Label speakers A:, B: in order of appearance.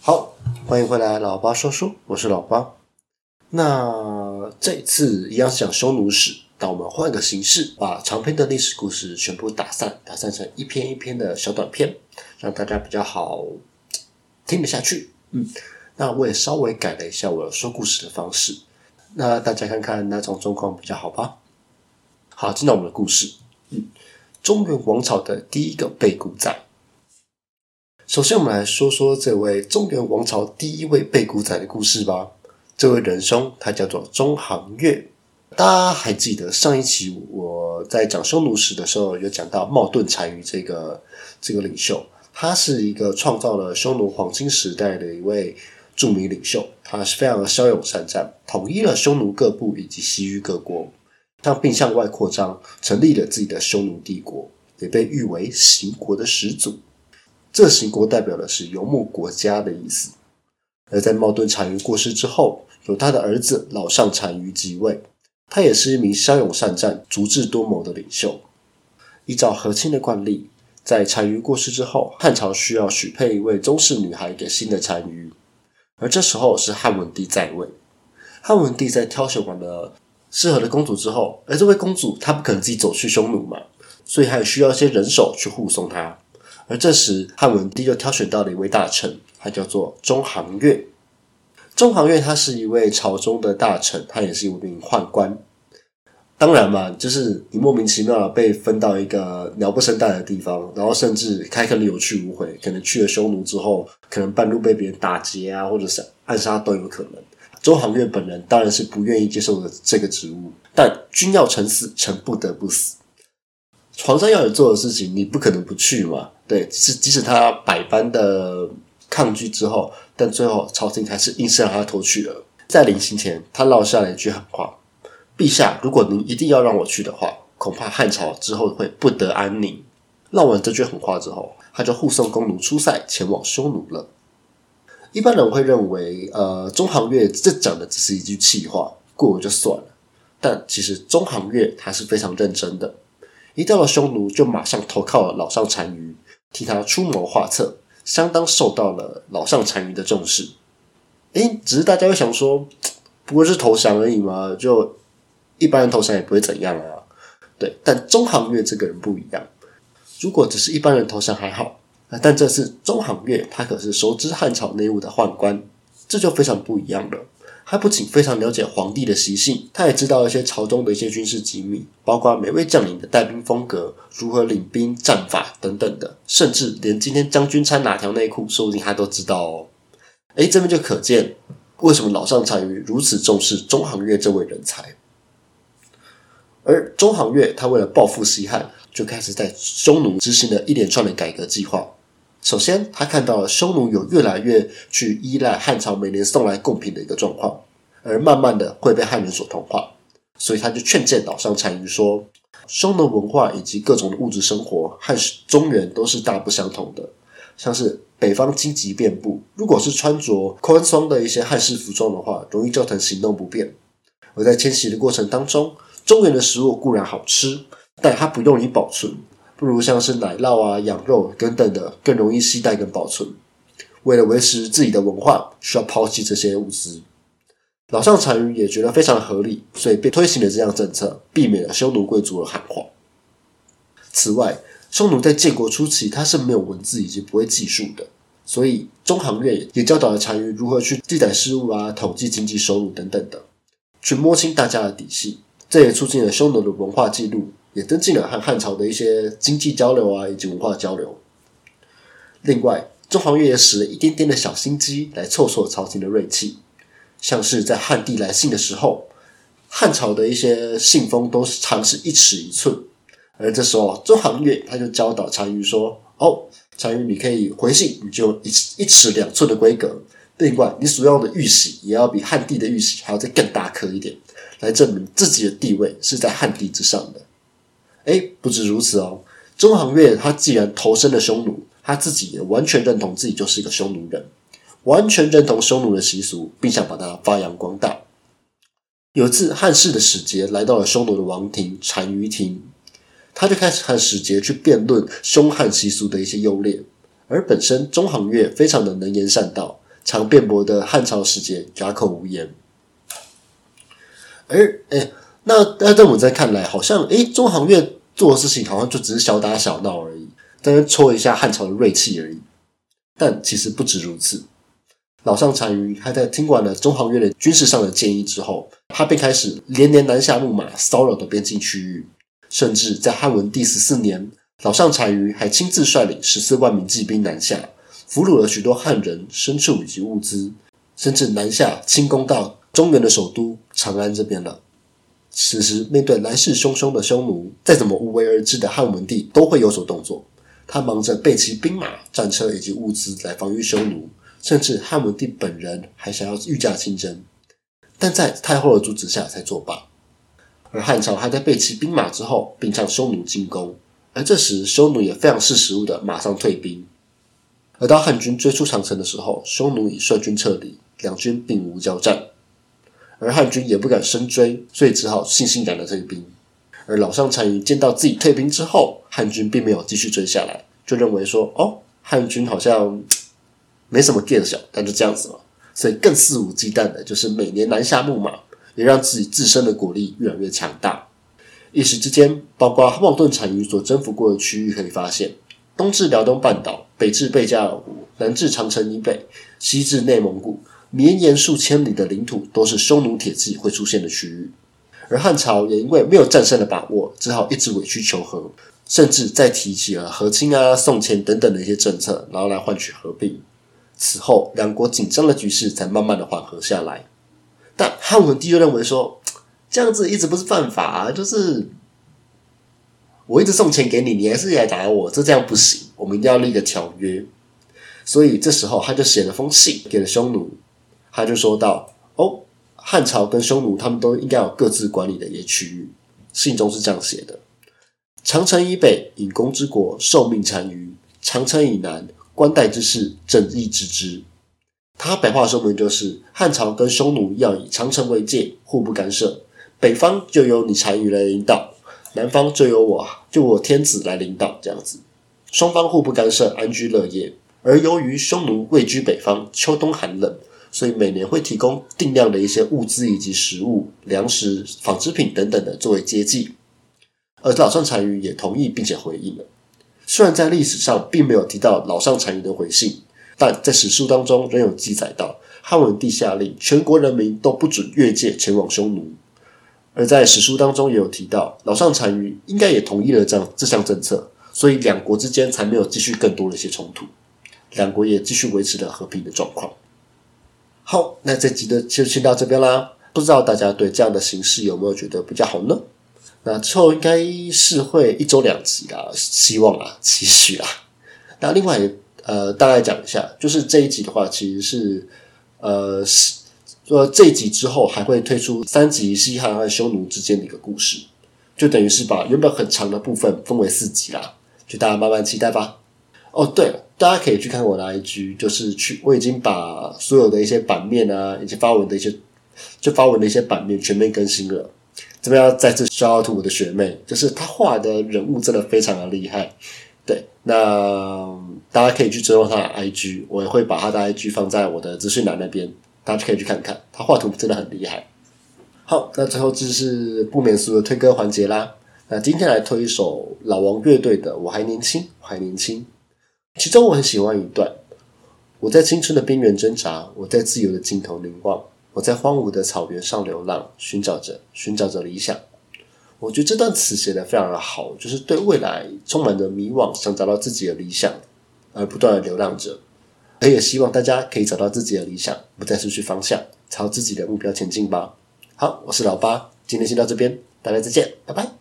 A: 好，欢迎回来，老八说书，我是老八。那这次一样是讲匈奴史，但我们换个形式，把长篇的历史故事全部打散，打散成一篇一篇的小短篇，让大家比较好听得下去。嗯，那我也稍微改了一下我说故事的方式，那大家看看哪种状况比较好吧。好，进到我们的故事。嗯，中原王朝的第一个被古仔。首先，我们来说说这位中原王朝第一位被古仔的故事吧。这位仁兄，他叫做中行月。大家还记得上一期我在讲匈奴史的时候，有讲到茂顿单于这个这个领袖，他是一个创造了匈奴黄金时代的一位著名领袖。他是非常的骁勇善战，统一了匈奴各部以及西域各国。他并向外扩张，成立了自己的匈奴帝国，也被誉为行国的始祖。这行国代表的是游牧国家的意思。而在茂顿单于过世之后，由他的儿子老上单于即位。他也是一名骁勇善战、足智多谋的领袖。依照和亲的惯例，在单于过世之后，汉朝需要许配一位宗室女孩给新的单于，而这时候是汉文帝在位。汉文帝在挑选完了适合的公主之后，而这位公主她不可能自己走去匈奴嘛，所以还需要一些人手去护送她。而这时，汉文帝就挑选到了一位大臣，他叫做中行月。中行月他是一位朝中的大臣，他也是一名宦官。当然嘛，就是你莫名其妙被分到一个鸟不生蛋的地方，然后甚至开垦的有去无回，可能去了匈奴之后，可能半路被别人打劫啊，或者是暗杀都有可能。周行月本人当然是不愿意接受的这个职务，但君要臣死，臣不得不死。皇上要你做的事情，你不可能不去嘛。对，即使即使他百般的抗拒之后，但最后朝廷还是硬是让他偷去了。在临行前，他落下了一句狠话。陛下，如果您一定要让我去的话，恐怕汉朝之后会不得安宁。唠完这句狠话之后，他就护送弓弩出塞，前往匈奴了。一般人会认为，呃，中行月这讲的只是一句气话，过了就算了。但其实中行月他是非常认真的，一到了匈奴就马上投靠了老上单于，替他出谋划策，相当受到了老上单于的重视。诶，只是大家会想说，不过是投降而已嘛，就。一般人投降也不会怎样啊，对。但中行月这个人不一样，如果只是一般人投降还好，但这次中行月他可是熟知汉朝内务的宦官，这就非常不一样了。他不仅非常了解皇帝的习性，他也知道一些朝中的一些军事机密，包括每位将领的带兵风格、如何领兵、战法等等的，甚至连今天将军穿哪条内裤，说不定他都知道哦。哎，这边就可见为什么老上单于如此重视中行月这位人才。而中行月他为了报复西汉，就开始在匈奴执行了一连串的改革计划。首先，他看到了匈奴有越来越去依赖汉朝每年送来贡品的一个状况，而慢慢的会被汉人所同化，所以他就劝谏岛上单于说：匈奴文化以及各种的物质生活和中原都是大不相同的。像是北方荆棘遍布，如果是穿着宽松的一些汉式服装的话，容易造成行动不便。而在迁徙的过程当中，中原的食物固然好吃，但它不用于保存，不如像是奶酪啊、羊肉等等的更容易携带跟保存。为了维持自己的文化，需要抛弃这些物资。老上单于也觉得非常合理，所以便推行了这项政策，避免了匈奴贵族的汉化。此外，匈奴在建国初期，它是没有文字以及不会计数的，所以中行月也教导了单于如何去记载事物啊、统计经济收入等等的，去摸清大家的底细。这也促进了匈奴的文化记录，也增进了和汉朝的一些经济交流啊，以及文化交流。另外，中行月也使了一点点的小心机来凑凑朝廷的锐气，像是在汉帝来信的时候，汉朝的一些信封都是长是一尺一寸，而这时候中行月他就教导单于说：“哦，单于你可以回信，你就一一尺两寸的规格。另外，你所用的玉玺也要比汉帝的玉玺还要再更大颗一点。”来证明自己的地位是在汉帝之上的。哎，不止如此哦，中行月他既然投身了匈奴，他自己也完全认同自己就是一个匈奴人，完全认同匈奴的习俗，并想把它发扬光大。有次汉室的使节来到了匈奴的王庭单于庭，他就开始和使节去辩论凶悍习俗的一些优劣。而本身中行月非常的能言善道，常辩驳的汉朝使节哑口无言。而哎，那那在我们在看来，好像哎，中行院做的事情好像就只是小打小闹而已，在那戳一下汉朝的锐气而已。但其实不止如此，老上单于还在听完了中行院的军事上的建议之后，他便开始连年南下牧马，骚扰的边境区域，甚至在汉文帝十四年。老上单于还亲自率领十四万名骑兵南下，俘虏了许多汉人、牲畜以及物资，甚至南下进攻到中原的首都长安这边了。此时，面对来势汹汹的匈奴，再怎么无为而治的汉文帝都会有所动作。他忙着备齐兵马、战车以及物资来防御匈奴，甚至汉文帝本人还想要御驾亲征，但在太后的阻止下才作罢。而汉朝还在备齐兵马之后，并向匈奴进攻。而这时，匈奴也非常识时务的马上退兵。而当汉军追出长城的时候，匈奴已率军撤离，两军并无交战。而汉军也不敢深追，所以只好悻悻然的退兵。而老上单于见到自己退兵之后，汉军并没有继续追下来，就认为说：“哦，汉军好像没什么见小，但就这样子了。”所以更肆无忌惮的，就是每年南下牧马，也让自己自身的国力越来越强大。一时之间，包括望顿单于所征服过的区域，可以发现，东至辽东半岛，北至贝加尔湖，南至长城以北，西至内蒙古，绵延数千里的领土，都是匈奴铁骑会出现的区域。而汉朝也因为没有战胜的把握，只好一直委曲求和，甚至再提起了和亲啊、送钱等等的一些政策，然后来换取和平。此后，两国紧张的局势才慢慢的缓和下来。但汉文帝就认为说。这样子一直不是犯法啊！就是我一直送钱给你，你还是来打我，这这样不行。我们一定要立个条约。所以这时候他就写了封信给了匈奴，他就说到：“哦，汉朝跟匈奴他们都应该有各自管理的一些区域。”信中是这样写的：“长城以北，引弓之国受命单于；长城以南，关代之事，正义之之。”他白话说明就是：汉朝跟匈奴要以长城为界，互不干涉。北方就由你单于来领导，南方就由我就我天子来领导，这样子，双方互不干涉，安居乐业。而由于匈奴位居北方，秋冬寒冷，所以每年会提供定量的一些物资以及食物、粮食、纺织品等等的作为接济。而老上单于也同意并且回应了。虽然在历史上并没有提到老上单于的回信，但在史书当中仍有记载到汉文帝下令全国人民都不准越界前往匈奴。而在史书当中也有提到，老上单于应该也同意了这样这项政策，所以两国之间才没有继续更多的一些冲突，两国也继续维持了和平的状况。好，那这集的就先到这边啦。不知道大家对这样的形式有没有觉得比较好呢？那之后应该是会一周两集啦，希望啊，期许啊。那另外呃，大概讲一下，就是这一集的话，其实是呃是。说这一集之后还会推出三集西汉和匈奴之间的一个故事，就等于是把原本很长的部分分为四集啦，就大家慢慢期待吧。哦，对了，大家可以去看我的 IG，就是去我已经把所有的一些版面啊，以及发文的一些就发文的一些版面全面更新了。这边要再次 shout out 我的学妹，就是她画的人物真的非常的厉害。对，那大家可以去追踪她的 IG，我也会把她的 IG 放在我的资讯栏那边。大家可以去看看，她画图真的很厉害。好，那最后就是不免俗的推歌环节啦。那今天来推一首老王乐队的《我还年轻，我还年轻》。其中我很喜欢一段：我在青春的边缘挣扎，我在自由的尽头凝望，我在荒芜的草原上流浪，寻找着，寻找着理想。我觉得这段词写的非常的好，就是对未来充满着迷惘，想找到自己的理想，而不断的流浪着。而也希望大家可以找到自己的理想，不再失去方向，朝自己的目标前进吧。好，我是老八，今天先到这边，大家再见，拜拜。